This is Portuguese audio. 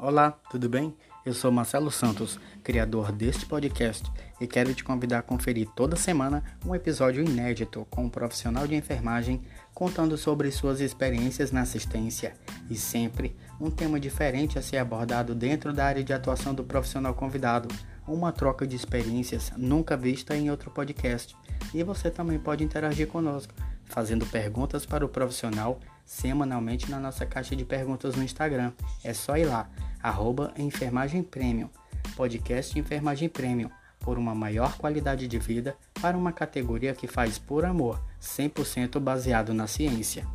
Olá, tudo bem? Eu sou Marcelo Santos, criador deste podcast, e quero te convidar a conferir toda semana um episódio inédito com um profissional de enfermagem contando sobre suas experiências na assistência e sempre um tema diferente a ser abordado dentro da área de atuação do profissional convidado, uma troca de experiências nunca vista em outro podcast. E você também pode interagir conosco, fazendo perguntas para o profissional semanalmente na nossa caixa de perguntas no Instagram. É só ir lá, arroba Enfermagem Premium, podcast Enfermagem Premium, por uma maior qualidade de vida para uma categoria que faz por amor, 100% baseado na ciência.